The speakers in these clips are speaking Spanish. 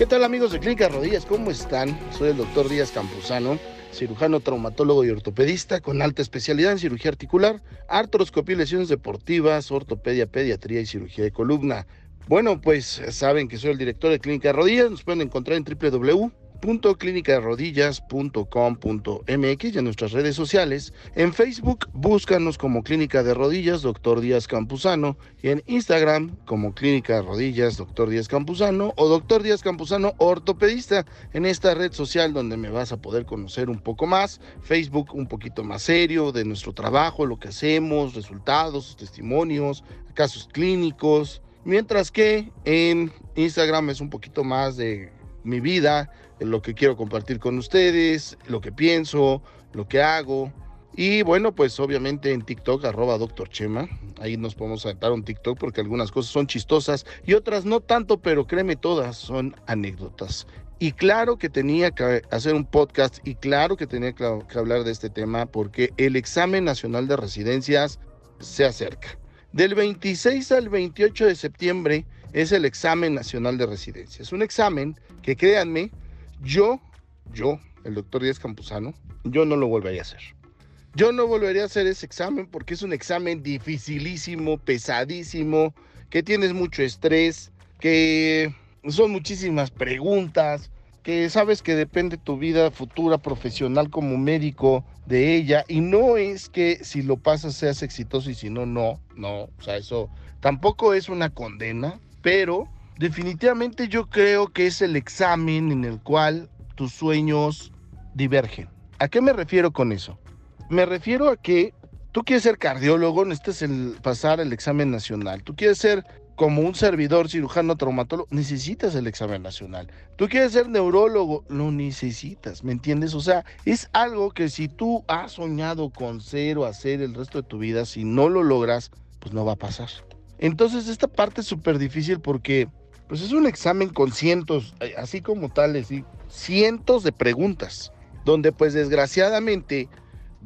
¿Qué tal amigos de Clínica Rodillas? ¿Cómo están? Soy el doctor Díaz Campuzano, cirujano traumatólogo y ortopedista con alta especialidad en cirugía articular, artroscopía y lesiones deportivas, ortopedia, pediatría y cirugía de columna. Bueno, pues saben que soy el director de Clínica Rodillas, nos pueden encontrar en www www.clinicaderodillas.com.mx y en nuestras redes sociales. En Facebook, búscanos como Clínica de Rodillas, Doctor Díaz Campuzano, y en Instagram como Clínica de Rodillas, Doctor Díaz Campuzano, o Doctor Díaz Campuzano Ortopedista, en esta red social donde me vas a poder conocer un poco más. Facebook un poquito más serio de nuestro trabajo, lo que hacemos, resultados, testimonios, casos clínicos. Mientras que en Instagram es un poquito más de mi vida, lo que quiero compartir con ustedes, lo que pienso, lo que hago. Y bueno, pues obviamente en TikTok, arroba doctor Chema, ahí nos podemos saltar un TikTok porque algunas cosas son chistosas y otras no tanto, pero créeme, todas son anécdotas. Y claro que tenía que hacer un podcast y claro que tenía que hablar de este tema porque el examen nacional de residencias se acerca. Del 26 al 28 de septiembre es el examen nacional de residencias. Un examen que créanme, yo, yo, el doctor Díaz Campuzano, yo no lo volvería a hacer. Yo no volvería a hacer ese examen porque es un examen dificilísimo, pesadísimo, que tienes mucho estrés, que son muchísimas preguntas, que sabes que depende tu vida futura profesional como médico de ella y no es que si lo pasas seas exitoso y si no, no, no, o sea, eso tampoco es una condena, pero Definitivamente yo creo que es el examen en el cual tus sueños divergen. ¿A qué me refiero con eso? Me refiero a que tú quieres ser cardiólogo, necesitas el, pasar el examen nacional. Tú quieres ser como un servidor cirujano traumatólogo, necesitas el examen nacional. Tú quieres ser neurólogo, lo necesitas, ¿me entiendes? O sea, es algo que si tú has soñado con ser o hacer el resto de tu vida, si no lo logras, pues no va a pasar. Entonces esta parte es súper difícil porque pues es un examen con cientos, eh, así como tales, cientos de preguntas, donde pues desgraciadamente,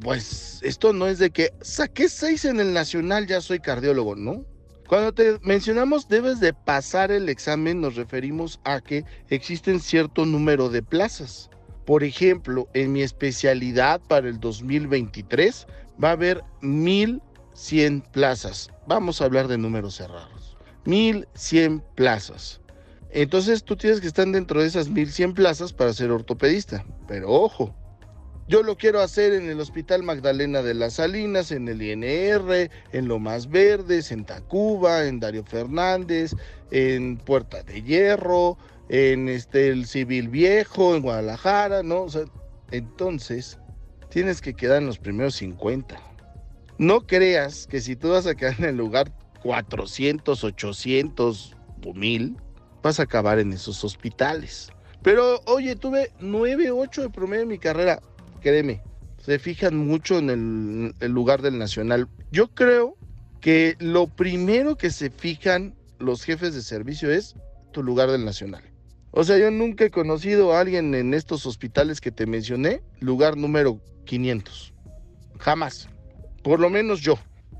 pues esto no es de que saqué seis en el nacional, ya soy cardiólogo, ¿no? Cuando te mencionamos debes de pasar el examen, nos referimos a que existen cierto número de plazas. Por ejemplo, en mi especialidad para el 2023 va a haber 1100 plazas. Vamos a hablar de números cerrados. 1100 plazas. Entonces tú tienes que estar dentro de esas 1100 plazas para ser ortopedista. Pero ojo, yo lo quiero hacer en el Hospital Magdalena de las Salinas, en el INR, en Lomas Verdes, en Tacuba, en Dario Fernández, en Puerta de Hierro, en este, el Civil Viejo, en Guadalajara, ¿no? entonces, tienes que quedar en los primeros 50. No creas que si tú vas a quedar en el lugar 400, 800 o 1000, vas a acabar en esos hospitales. Pero oye, tuve 9, 8 de promedio en mi carrera. Créeme, se fijan mucho en el, lugar del nacional. Yo creo que lo primero que se fijan los jefes de servicio es tu lugar del nacional. O sea, yo nunca he conocido a alguien en estos hospitales que te mencioné, lugar número 500. Jamás. Por lo menos yo.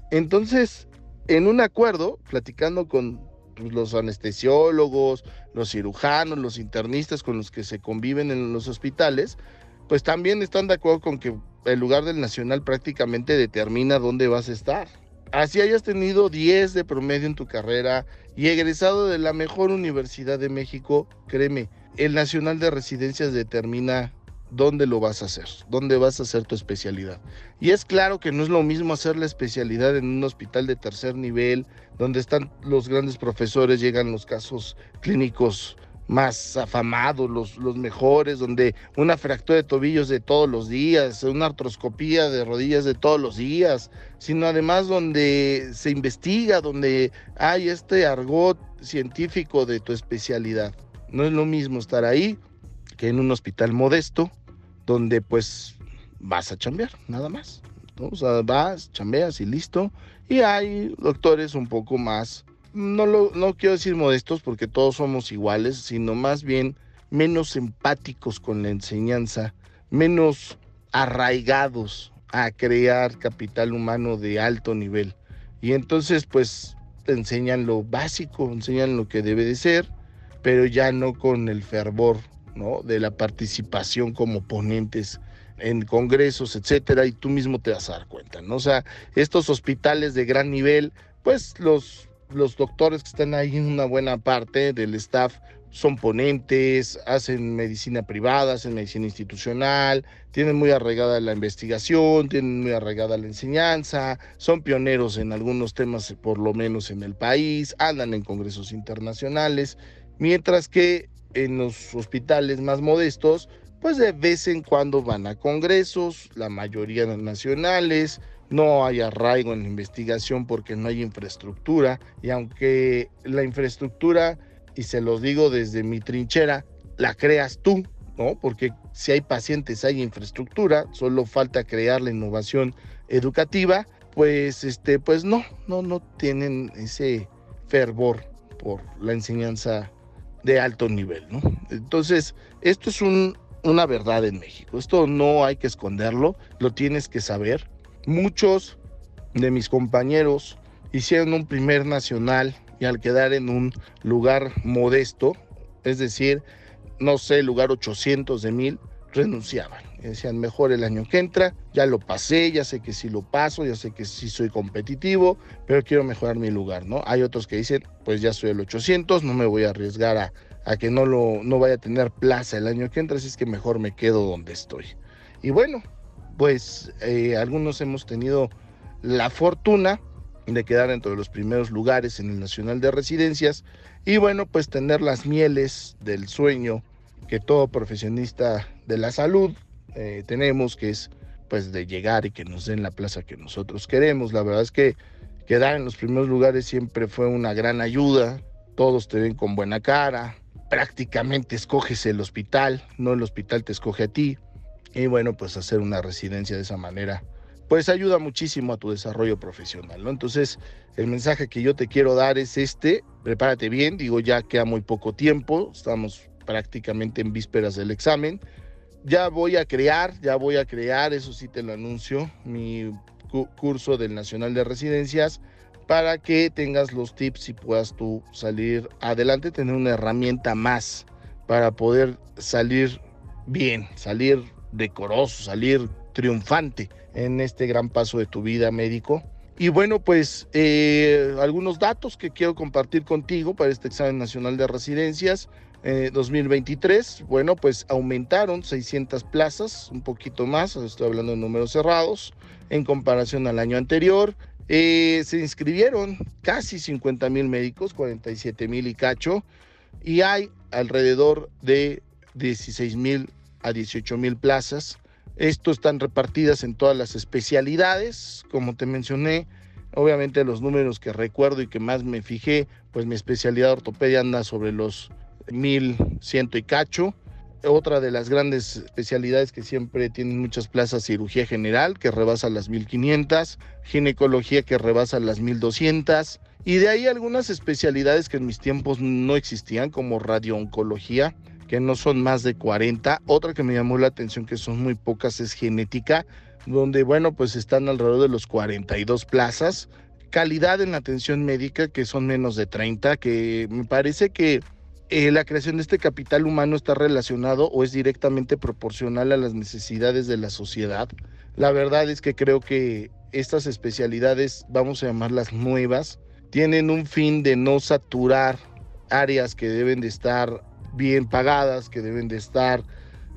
Entonces, en un acuerdo, platicando con pues, los anestesiólogos, los cirujanos, los internistas con los que se conviven en los hospitales, pues también están de acuerdo con que el lugar del nacional prácticamente determina dónde vas a estar. Así hayas tenido 10 de promedio en tu carrera y egresado de la mejor universidad de México, créeme, el nacional de residencias determina dónde lo vas a hacer, dónde vas a hacer tu especialidad. Y es claro que no es lo mismo hacer la especialidad en un hospital de tercer nivel, donde están los grandes profesores, llegan los casos clínicos más afamados, los, los mejores, donde una fractura de tobillos de todos los días, una artroscopía de rodillas de todos los días, sino además donde se investiga, donde hay este argot científico de tu especialidad. No es lo mismo estar ahí que en un hospital modesto, donde pues vas a chambear, nada más. O sea, vas, chambeas y listo. Y hay doctores un poco más, no, lo, no quiero decir modestos porque todos somos iguales, sino más bien menos empáticos con la enseñanza, menos arraigados a crear capital humano de alto nivel. Y entonces pues enseñan lo básico, enseñan lo que debe de ser, pero ya no con el fervor ¿no? de la participación como ponentes en congresos, etcétera, y tú mismo te vas a dar cuenta, ¿no? O sea, estos hospitales de gran nivel, pues los, los doctores que están ahí en una buena parte del staff son ponentes, hacen medicina privada, hacen medicina institucional, tienen muy arraigada la investigación, tienen muy arraigada la enseñanza, son pioneros en algunos temas, por lo menos en el país, andan en congresos internacionales, mientras que en los hospitales más modestos, pues de vez en cuando van a congresos, la mayoría nacionales, no hay arraigo en la investigación porque no hay infraestructura y aunque la infraestructura, y se los digo desde mi trinchera, la creas tú, ¿no? Porque si hay pacientes hay infraestructura, solo falta crear la innovación educativa, pues este pues no, no no tienen ese fervor por la enseñanza de alto nivel, ¿no? Entonces, esto es un, una verdad en México. Esto no hay que esconderlo, lo tienes que saber. Muchos de mis compañeros hicieron un primer nacional y al quedar en un lugar modesto, es decir, no sé, lugar 800 de mil, renunciaban. decían, mejor el año que entra, ya lo pasé, ya sé que sí lo paso, ya sé que sí soy competitivo, pero quiero mejorar mi lugar, ¿no? Hay otros que dicen, pues ya soy el 800, no me voy a arriesgar a, a que no, lo, no vaya a tener plaza el año que entra, así es que mejor me quedo donde estoy. Y bueno, pues eh, algunos hemos tenido la fortuna de quedar entre los primeros lugares en el Nacional de Residencias y bueno, pues tener las mieles del sueño que todo profesionista de la salud eh, tenemos, que es pues de llegar y que nos den la plaza que nosotros queremos. La verdad es que quedar en los primeros lugares siempre fue una gran ayuda, todos te ven con buena cara, prácticamente escoges el hospital, no el hospital te escoge a ti. Y bueno, pues hacer una residencia de esa manera, pues ayuda muchísimo a tu desarrollo profesional, ¿no? Entonces, el mensaje que yo te quiero dar es este, prepárate bien, digo, ya queda muy poco tiempo, estamos prácticamente en vísperas del examen. Ya voy a crear, ya voy a crear, eso sí te lo anuncio, mi curso del Nacional de Residencias para que tengas los tips y puedas tú salir adelante, tener una herramienta más para poder salir bien, salir decoroso, salir triunfante en este gran paso de tu vida médico. Y bueno, pues eh, algunos datos que quiero compartir contigo para este examen nacional de residencias. 2023, eh, bueno, pues aumentaron 600 plazas, un poquito más, estoy hablando de números cerrados, en comparación al año anterior. Eh, se inscribieron casi 50 mil médicos, 47 mil y cacho, y hay alrededor de 16 mil a 18 mil plazas. Esto están repartidas en todas las especialidades, como te mencioné. Obviamente los números que recuerdo y que más me fijé, pues mi especialidad de ortopedia anda sobre los 1100 y cacho. Otra de las grandes especialidades que siempre tienen muchas plazas, cirugía general, que rebasa las 1500, ginecología que rebasa las 1200, y de ahí algunas especialidades que en mis tiempos no existían, como radiooncología, que no son más de 40. Otra que me llamó la atención, que son muy pocas, es genética, donde, bueno, pues están alrededor de los 42 plazas. Calidad en la atención médica, que son menos de 30, que me parece que eh, la creación de este capital humano está relacionado o es directamente proporcional a las necesidades de la sociedad. La verdad es que creo que estas especialidades, vamos a llamarlas nuevas, tienen un fin de no saturar áreas que deben de estar bien pagadas, que deben de estar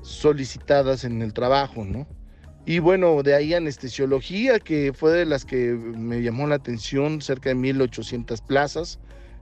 solicitadas en el trabajo, ¿no? Y bueno, de ahí anestesiología, que fue de las que me llamó la atención, cerca de 1.800 plazas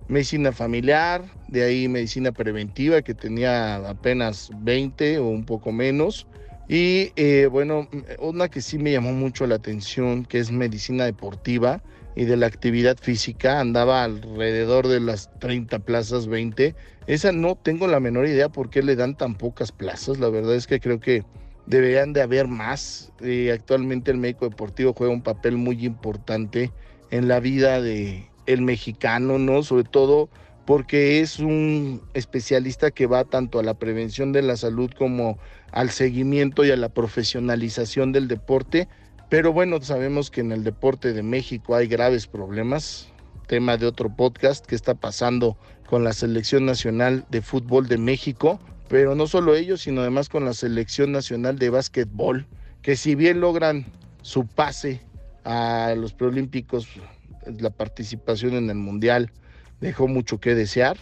medicina familiar, de ahí medicina preventiva que tenía apenas 20 o un poco menos. Y eh, bueno, una que sí me llamó mucho la atención, que es medicina deportiva y de la actividad física, andaba alrededor de las 30 plazas, 20. Esa no tengo la menor idea por qué le dan tan pocas plazas. La verdad es que creo que deberían de haber más. Eh, actualmente el médico deportivo juega un papel muy importante en la vida de, el mexicano, ¿no? Sobre todo porque es un especialista que va tanto a la prevención de la salud como al seguimiento y a la profesionalización del deporte. Pero bueno, sabemos que en el deporte de México hay graves problemas, tema de otro podcast que está pasando con la selección nacional de fútbol de México, pero no solo ellos, sino además con la selección nacional de básquetbol, que si bien logran su pase a los preolímpicos, la participación en el mundial dejó mucho que desear.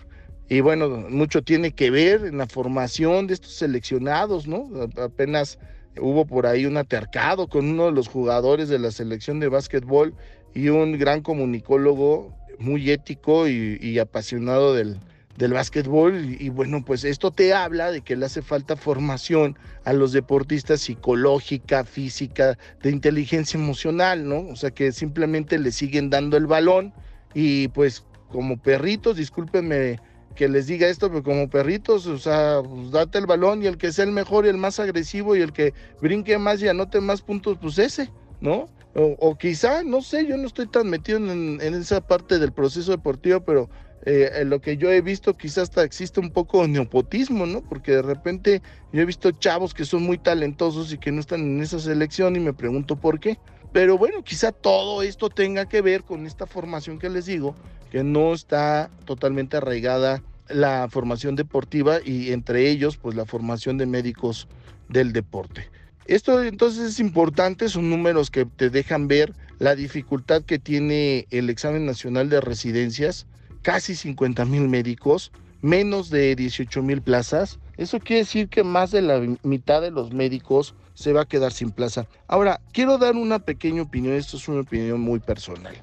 Y bueno, mucho tiene que ver en la formación de estos seleccionados, ¿no? Apenas hubo por ahí un atercado con uno de los jugadores de la selección de básquetbol y un gran comunicólogo muy ético y, apasionado del, del básquetbol y, bueno, pues esto te habla de que le hace falta formación a los deportistas psicológica, física, de inteligencia emocional, ¿no? O sea, que simplemente le siguen dando el balón y pues como perritos, discúlpenme que les diga esto, pero como perritos, o sea, pues date el balón y el que sea el mejor y el más agresivo y el que brinque más y anote más puntos, pues ese, ¿no? O, quizá, no sé, yo no estoy tan metido en, esa parte del proceso deportivo, pero eh, lo que yo he visto quizá hasta existe un poco de neopotismo, ¿no? Porque de repente yo he visto chavos que son muy talentosos y que no están en esa selección y me pregunto por qué. Pero bueno, quizá todo esto tenga que ver con esta formación que les digo, que no está totalmente arraigada la formación deportiva y entre ellos pues la formación de médicos del deporte. Esto entonces es importante, son números que te dejan ver la dificultad que tiene el examen nacional de residencias, casi 50 mil médicos, menos de 18 mil plazas. Eso quiere decir que más de la mitad de los médicos se va a quedar sin plaza. Ahora, quiero dar una pequeña opinión, esto es una opinión muy personal.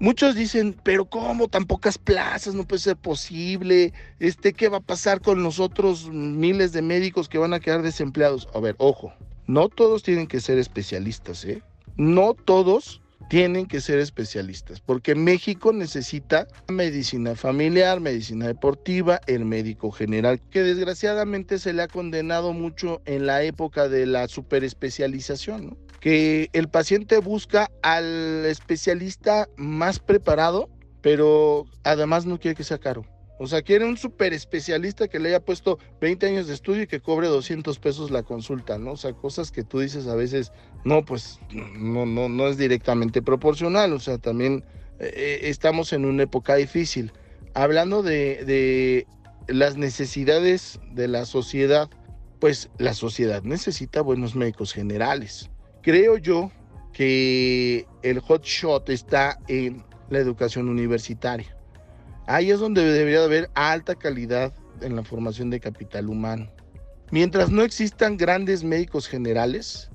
Muchos dicen, pero ¿cómo tan pocas plazas? No puede ser posible. Este, ¿qué va a pasar con los otros miles de médicos que van a quedar desempleados? A ver, ojo, no todos tienen que ser especialistas, ¿eh? No todos tienen que ser especialistas, porque México necesita medicina familiar, medicina deportiva, el médico general, que desgraciadamente se le ha condenado mucho en la época de la superespecialización, ¿no? que el paciente busca al especialista más preparado, pero además no quiere que sea caro. O sea, quiere un super especialista que le haya puesto 20 años de estudio y que cobre 200 pesos la consulta, ¿no? O sea, cosas que tú dices a veces, no, pues no, no, no es directamente proporcional. O sea, también eh, eh, estamos en una época difícil. Hablando de, de las necesidades de la sociedad, pues la sociedad necesita buenos médicos generales. Creo yo que el hot shot está en la educación universitaria Ahí es donde debería haber alta calidad en la formación de capital humano. Mientras no existan grandes médicos generales,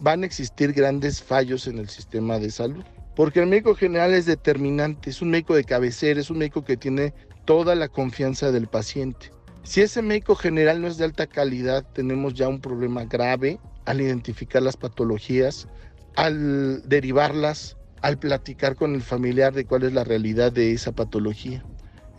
van a existir grandes fallos en el sistema de salud. Porque el médico general es determinante, es un médico de cabecera, es un médico que tiene toda la confianza del paciente. Si ese médico general no es de alta calidad, tenemos ya un problema grave al identificar las patologías, al derivarlas, al platicar con el familiar de cuál es la realidad de esa patología.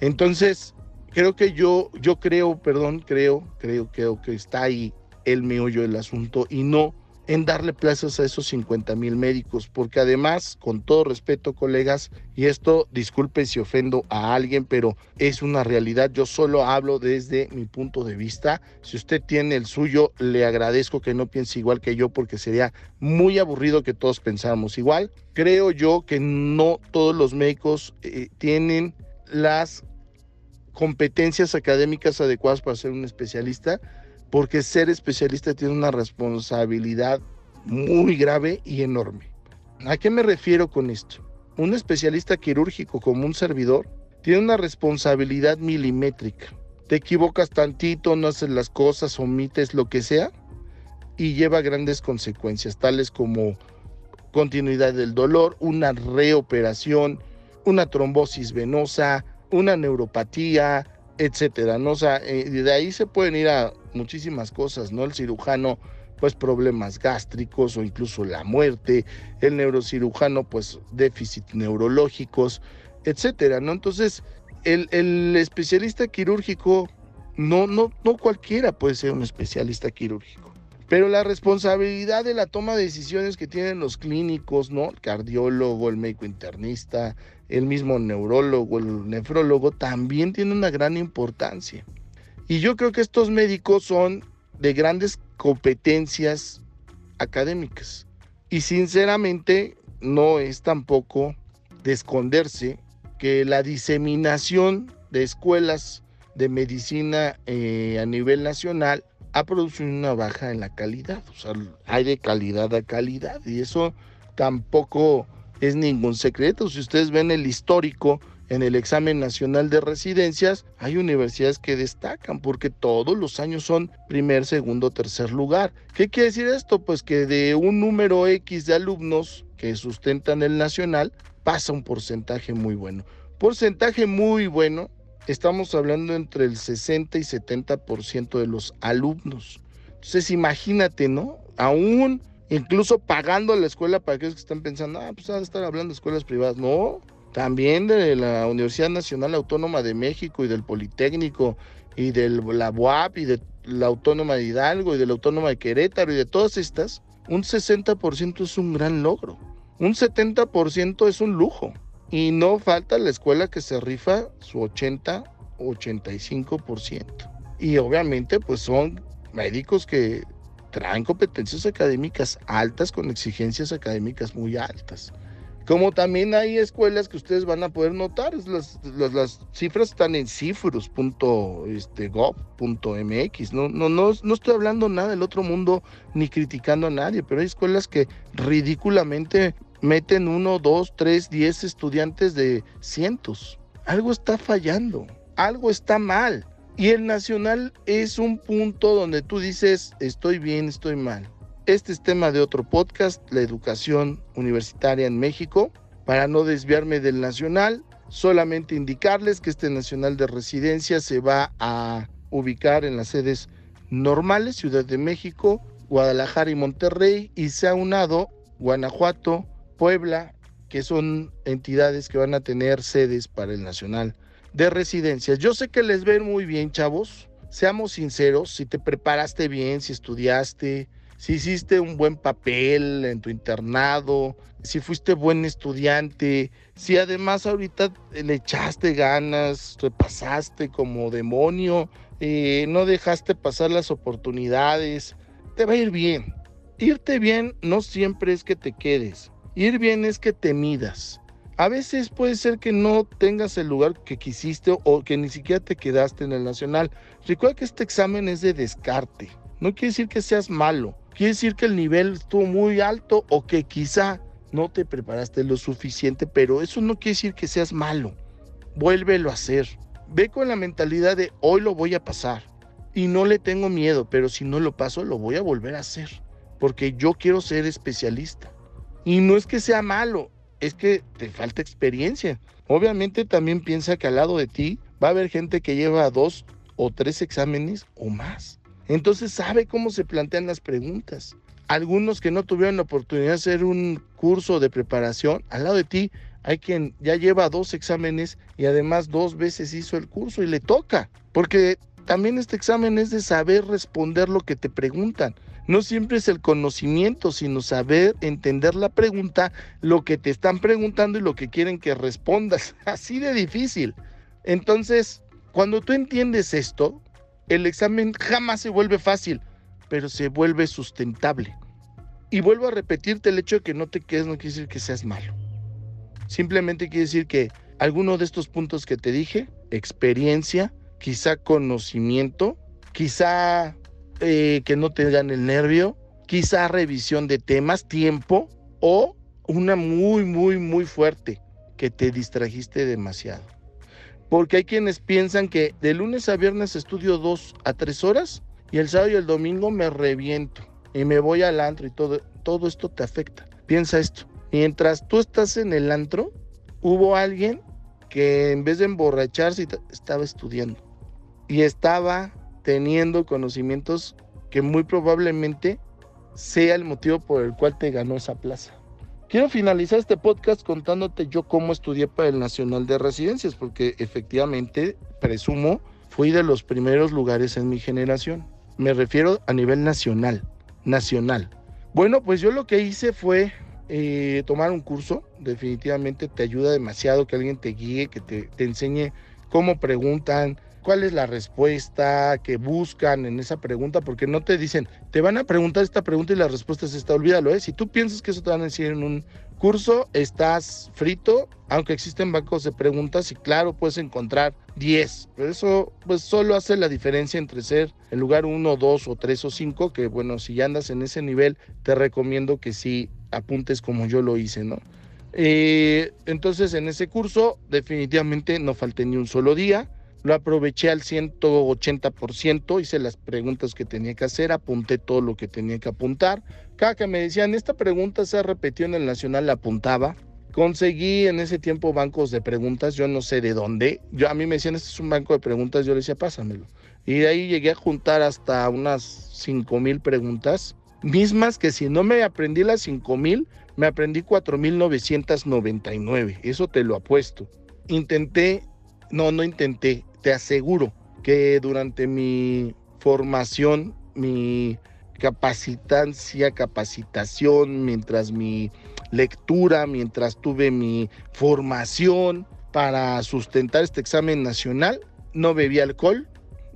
Entonces, creo que yo, yo creo, perdón, creo, creo, creo que está ahí el meollo del asunto y no en darle plazas a esos 50 mil médicos, porque además, con todo respeto, colegas, y esto disculpe si ofendo a alguien, pero es una realidad, yo solo hablo desde mi punto de vista. Si usted tiene el suyo, le agradezco que no piense igual que yo, porque sería muy aburrido que todos pensáramos igual. Creo yo que no todos los médicos eh, tienen las competencias académicas adecuadas para ser un especialista, porque ser especialista tiene una responsabilidad muy grave y enorme. ¿A qué me refiero con esto? Un especialista quirúrgico como un servidor tiene una responsabilidad milimétrica. Te equivocas tantito, no haces las cosas, omites lo que sea y lleva grandes consecuencias, tales como continuidad del dolor, una reoperación, una trombosis venosa, una neuropatía, etcétera, ¿no? Eh, de ahí se pueden ir a muchísimas cosas, ¿no? El cirujano, pues problemas gástricos o incluso la muerte, el neurocirujano, pues déficit neurológicos, etcétera, ¿no? Entonces, el, el especialista quirúrgico, no, no, no cualquiera puede ser un especialista quirúrgico. Pero la responsabilidad de la toma de decisiones que tienen los clínicos, ¿no? El cardiólogo, el médico internista, el mismo neurólogo, el nefrólogo, también tiene una gran importancia. Y yo creo que estos médicos son de grandes competencias académicas. Y sinceramente no es tampoco de esconderse que la diseminación de escuelas de medicina eh, a nivel nacional ha producido una baja en la calidad. O sea, hay de calidad a calidad y eso tampoco es ningún secreto. Si ustedes ven el histórico en el examen nacional de residencias, hay universidades que destacan porque todos los años son primer, segundo, tercer lugar. ¿Qué quiere decir esto? Pues que de un número X de alumnos que sustentan el nacional, pasa un porcentaje muy bueno. Porcentaje muy bueno, estamos hablando entre el 60 y 70% de los alumnos. Entonces imagínate, ¿no? Aún incluso pagando la escuela para aquellos que están pensando, ah, pues a estar hablando de escuelas privadas. No, también de la Universidad Nacional Autónoma de México y del Politécnico y de la UAP y de la Autónoma de Hidalgo y de la Autónoma de Querétaro y de todas estas, un 60% es un gran logro. Un 70% es un lujo. Y no falta la escuela que se rifa su 80, 85%. Y obviamente pues son médicos que traen competencias académicas altas con exigencias académicas muy altas. Como también hay escuelas que ustedes van a poder notar, las, cifras están en cifros.gov.mx. No, no, no, no estoy hablando nada del otro mundo ni criticando a nadie, pero hay escuelas que ridículamente meten uno, dos, tres, diez estudiantes de cientos. Algo está fallando, algo está mal. Y el nacional es un punto donde tú dices, estoy bien, estoy mal. Este es tema de otro podcast, la educación universitaria en México. Para no desviarme del nacional, solamente indicarles que este nacional de residencia se va a ubicar en las sedes normales, Ciudad de México, Guadalajara y Monterrey, y se ha unado Guanajuato, Puebla, que son entidades que van a tener sedes para el nacional de residencias. Yo sé que les ven muy bien, chavos. Seamos sinceros, si te preparaste bien, si estudiaste, si hiciste un buen papel en tu internado, si fuiste buen estudiante, si además ahorita le echaste ganas, repasaste como demonio, eh, no dejaste pasar las oportunidades, te va a ir bien. Irte bien no siempre es que te quedes, ir bien es que te midas. A veces puede ser que no tengas el lugar que quisiste o que ni siquiera te quedaste en el nacional. Recuerda que este examen es de descarte. No quiere decir que seas malo, quiere decir que el nivel estuvo muy alto o que quizá no te preparaste lo suficiente, pero eso no quiere decir que seas malo. Vuélvelo a hacer. Ve con la mentalidad de hoy lo voy a pasar y no le tengo miedo, pero si no lo paso lo voy a volver a hacer, porque yo quiero ser especialista. Y no es que sea malo, es que te falta experiencia. Obviamente también piensa que al lado de ti va a haber gente que lleva dos o tres exámenes o más. Entonces sabe cómo se plantean las preguntas. Algunos que no tuvieron la oportunidad de hacer un curso de preparación, al lado de ti hay quien ya lleva dos exámenes y además dos veces hizo el curso y le toca, porque también este examen es de saber responder lo que te preguntan. No siempre es el conocimiento, sino saber entender la pregunta, lo que te están preguntando y lo que quieren que respondas. Así de difícil. Entonces, cuando tú entiendes esto, el examen jamás se vuelve fácil, pero se vuelve sustentable. Y vuelvo a repetirte el hecho de que no te quedes, no quiere decir que seas malo. Simplemente quiere decir que alguno de estos puntos que te dije, experiencia, quizá conocimiento, quizá eh, que no te dan el nervio, quizá revisión de temas, tiempo o una muy, muy, muy fuerte que te distrajiste demasiado porque hay quienes piensan que de lunes a viernes estudio dos a tres horas y el sábado y el domingo me reviento y me voy al antro y todo, todo esto te afecta. Piensa esto, mientras tú estás en el antro, hubo alguien que en vez de emborracharse estaba estudiando y estaba teniendo conocimientos que muy probablemente sea el motivo por el cual te ganó esa plaza. Quiero finalizar este podcast contándote yo cómo estudié para el Nacional de Residencias, porque efectivamente, presumo, fui de los primeros lugares en mi generación. Me refiero a nivel nacional, nacional. Bueno, pues yo lo que hice fue eh, tomar un curso, definitivamente te ayuda demasiado que alguien te guíe, que te, te enseñe cómo preguntan, cuál es la respuesta que buscan en esa pregunta, porque no te dicen, te van a preguntar esta pregunta y la respuesta es esta, olvídalo, ¿eh? Si tú piensas que eso te van a decir en un curso, estás frito, aunque existen bancos de preguntas y claro, puedes encontrar 10, pero eso pues solo hace la diferencia entre ser en lugar 1, 2 o 3 o 5, que bueno, si ya andas en ese nivel, te recomiendo que sí apuntes como yo lo hice, ¿no? Eh, entonces en ese curso definitivamente no falté ni un solo día, lo aproveché al 180%, hice las preguntas que tenía que hacer, apunté todo lo que tenía que apuntar. Cada que me decían, esta pregunta se ha repetido en el Nacional, la apuntaba. Conseguí en ese tiempo bancos de preguntas, yo no sé de dónde. Yo, a mí me decían, este es un banco de preguntas, yo le decía, pásamelo. Y de ahí llegué a juntar hasta unas 5 mil preguntas, mismas que si no me aprendí las 5 mil, me aprendí 4.999, eso te lo apuesto. Intenté, no, no intenté, te aseguro que durante mi formación, mi capacitancia, capacitación, mientras mi lectura, mientras tuve mi formación para sustentar este examen nacional, no bebí alcohol,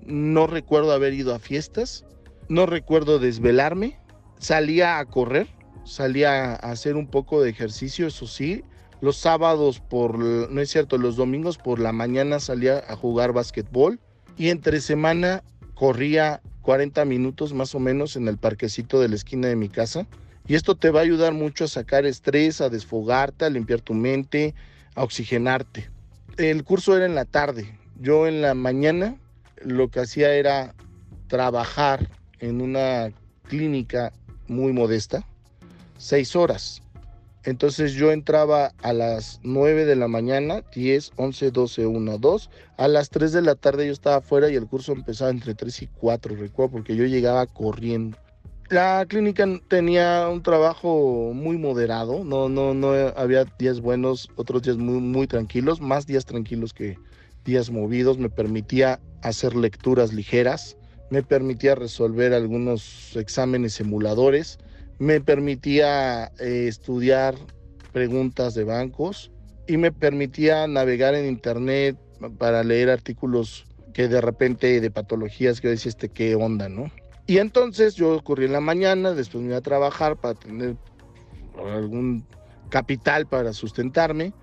no recuerdo haber ido a fiestas, no recuerdo desvelarme, salía a correr, salía a hacer un poco de ejercicio, eso sí, los sábados por, no es cierto, los domingos por la mañana salía a jugar básquetbol y entre semana corría 40 minutos más o menos en el parquecito de la esquina de mi casa. Y esto te va a ayudar mucho a sacar estrés, a desfogarte, a limpiar tu mente, a oxigenarte. El curso era en la tarde. Yo en la mañana lo que hacía era trabajar en una clínica muy modesta, seis horas. Entonces yo entraba a las 9 de la mañana, 10, 11, 12, 1, 2. A las 3 de la tarde yo estaba afuera y el curso empezaba entre 3 y 4, recuerdo, porque yo llegaba corriendo. La clínica tenía un trabajo muy moderado, no, no, no había días buenos, otros días muy, muy tranquilos, más días tranquilos que días movidos. Me permitía hacer lecturas ligeras, me permitía resolver algunos exámenes emuladores me permitía eh, estudiar preguntas de bancos y me permitía navegar en internet para leer artículos que de repente de patologías que decía este qué onda, ¿no? Y entonces yo corrí en la mañana, después me iba a trabajar para tener algún capital para sustentarme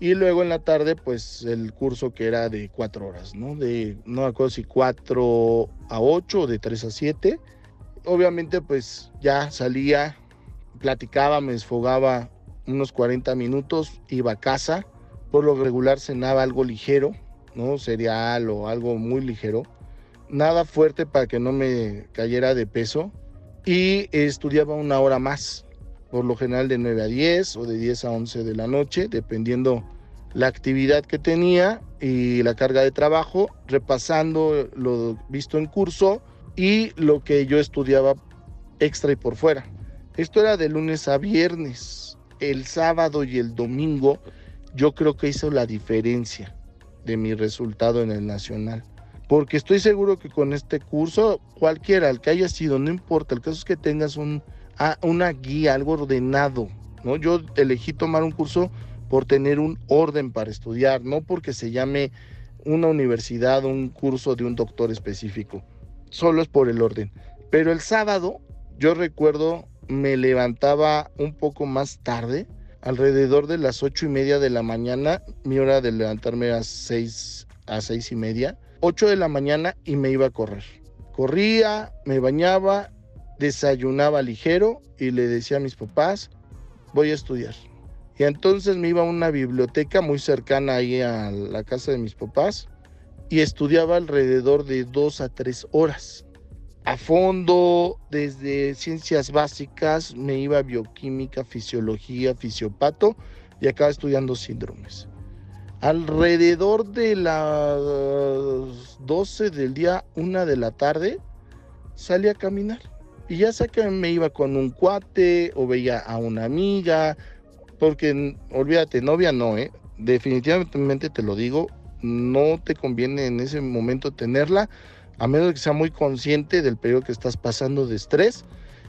y luego en la tarde pues el curso que era de cuatro horas, ¿no? De, no me acuerdo si cuatro a ocho o de tres a siete obviamente pues ya salía, platicaba, me desfogaba unos 40 minutos, iba a casa, por lo regular cenaba algo ligero, ¿no? Cereal o algo muy ligero, nada fuerte para que no me cayera de peso. Y estudiaba una hora más, por lo general de 9 a 10 o de 10 a 11 de la noche, dependiendo la actividad que tenía y la carga de trabajo, repasando lo visto en curso, y lo que yo estudiaba extra y por fuera. Esto era de lunes a viernes. El sábado y el domingo yo creo que hizo la diferencia de mi resultado en el nacional. Porque estoy seguro que con este curso, cualquiera, el que haya sido, no importa, el caso es que tengas un, una guía, algo ordenado. ¿no? Yo elegí tomar un curso por tener un orden para estudiar, no porque se llame una universidad o un curso de un doctor específico solo es por el orden. Pero el sábado, yo recuerdo, me levantaba un poco más tarde, alrededor de las ocho y media de la mañana. Mi hora de levantarme era seis a seis y media. Ocho de la mañana y me iba a correr. Corría, me bañaba, desayunaba ligero y le decía a mis papás, voy a estudiar. Y entonces me iba a una biblioteca muy cercana ahí a la casa de mis papás y estudiaba alrededor de dos a tres horas. A fondo, desde ciencias básicas, me iba a bioquímica, fisiología, fisiopato y acaba estudiando síndromes. Alrededor de las 12 del día, una de la tarde, salí a caminar. Y ya sé que me iba con un cuate o veía a una amiga, porque olvídate, novia no, ¿eh? definitivamente te lo digo, no te conviene en ese momento tenerla, a menos que sea muy consciente del periodo que estás pasando de estrés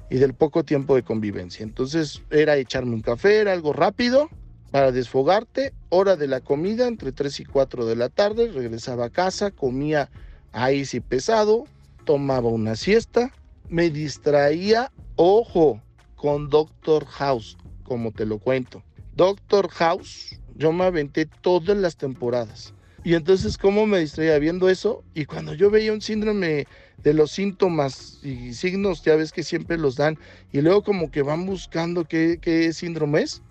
y del poco tiempo de convivencia. Entonces era echarme un café, era algo rápido para desfogarte, hora de la comida entre 3 y 4 de la tarde, regresaba a casa, comía Ahí sí pesado, tomaba una siesta, me distraía, ojo, con Doctor House, como te lo cuento. Doctor House, yo me aventé todas las temporadas. Y entonces, ¿cómo me distraía viendo eso? Y cuando yo veía un síndrome de los síntomas y signos, ya ves que siempre los dan, y luego como que van buscando qué, síndrome es,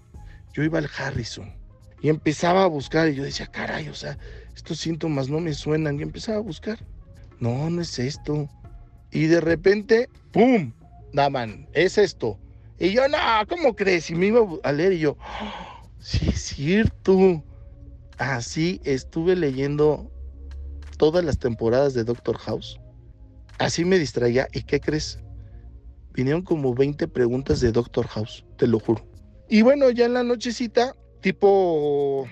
yo iba al Harrison y empezaba a buscar y yo decía, caray, o sea, estos síntomas no me suenan y empezaba a buscar. No, no es esto. Y de repente, ¡pum! Daman, es esto. Y yo, no, ¿cómo crees? Y me iba a leer y yo, ¡Oh, sí es cierto. Así estuve leyendo todas las temporadas de Doctor House. Así me distraía. ¿Y qué crees? Vinieron como 20 preguntas de Doctor House, te lo juro. Y bueno, ya en la nochecita, tipo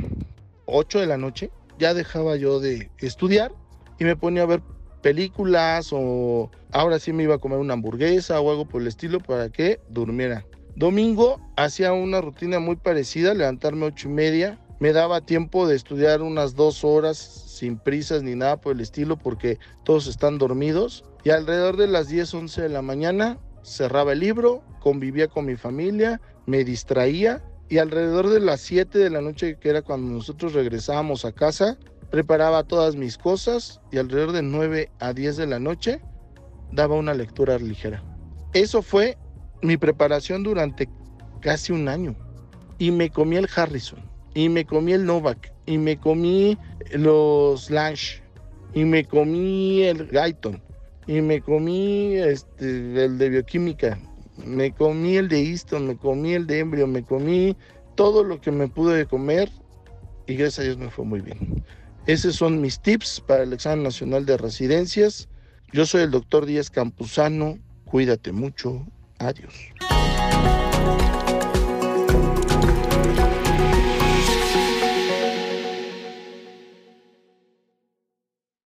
8 de la noche, ya dejaba yo de estudiar y me ponía a ver películas o ahora sí me iba a comer una hamburguesa o algo por el estilo para que durmiera. Domingo hacía una rutina muy parecida, levantarme ocho y media, me daba tiempo de estudiar unas dos horas sin prisas ni nada por el estilo porque todos están dormidos. Y alrededor de las 10, 11 de la mañana cerraba el libro, convivía con mi familia, me distraía y alrededor de las 7 de la noche, que era cuando nosotros regresábamos a casa, preparaba todas mis cosas y alrededor de 9 a 10 de la noche daba una lectura ligera. Eso fue mi preparación durante casi un año. Y me comí el Harrison y me comí el Novak, y me comí los Lange, y me comí el Guyton, y me comí este, el de bioquímica, me comí el de Easton, me comí el de Embrio, me comí todo lo que me pude comer y gracias a Dios me fue muy bien. Esos son mis tips para el examen nacional de residencias. Yo soy el doctor Díaz Campuzano. Cuídate mucho. Adiós.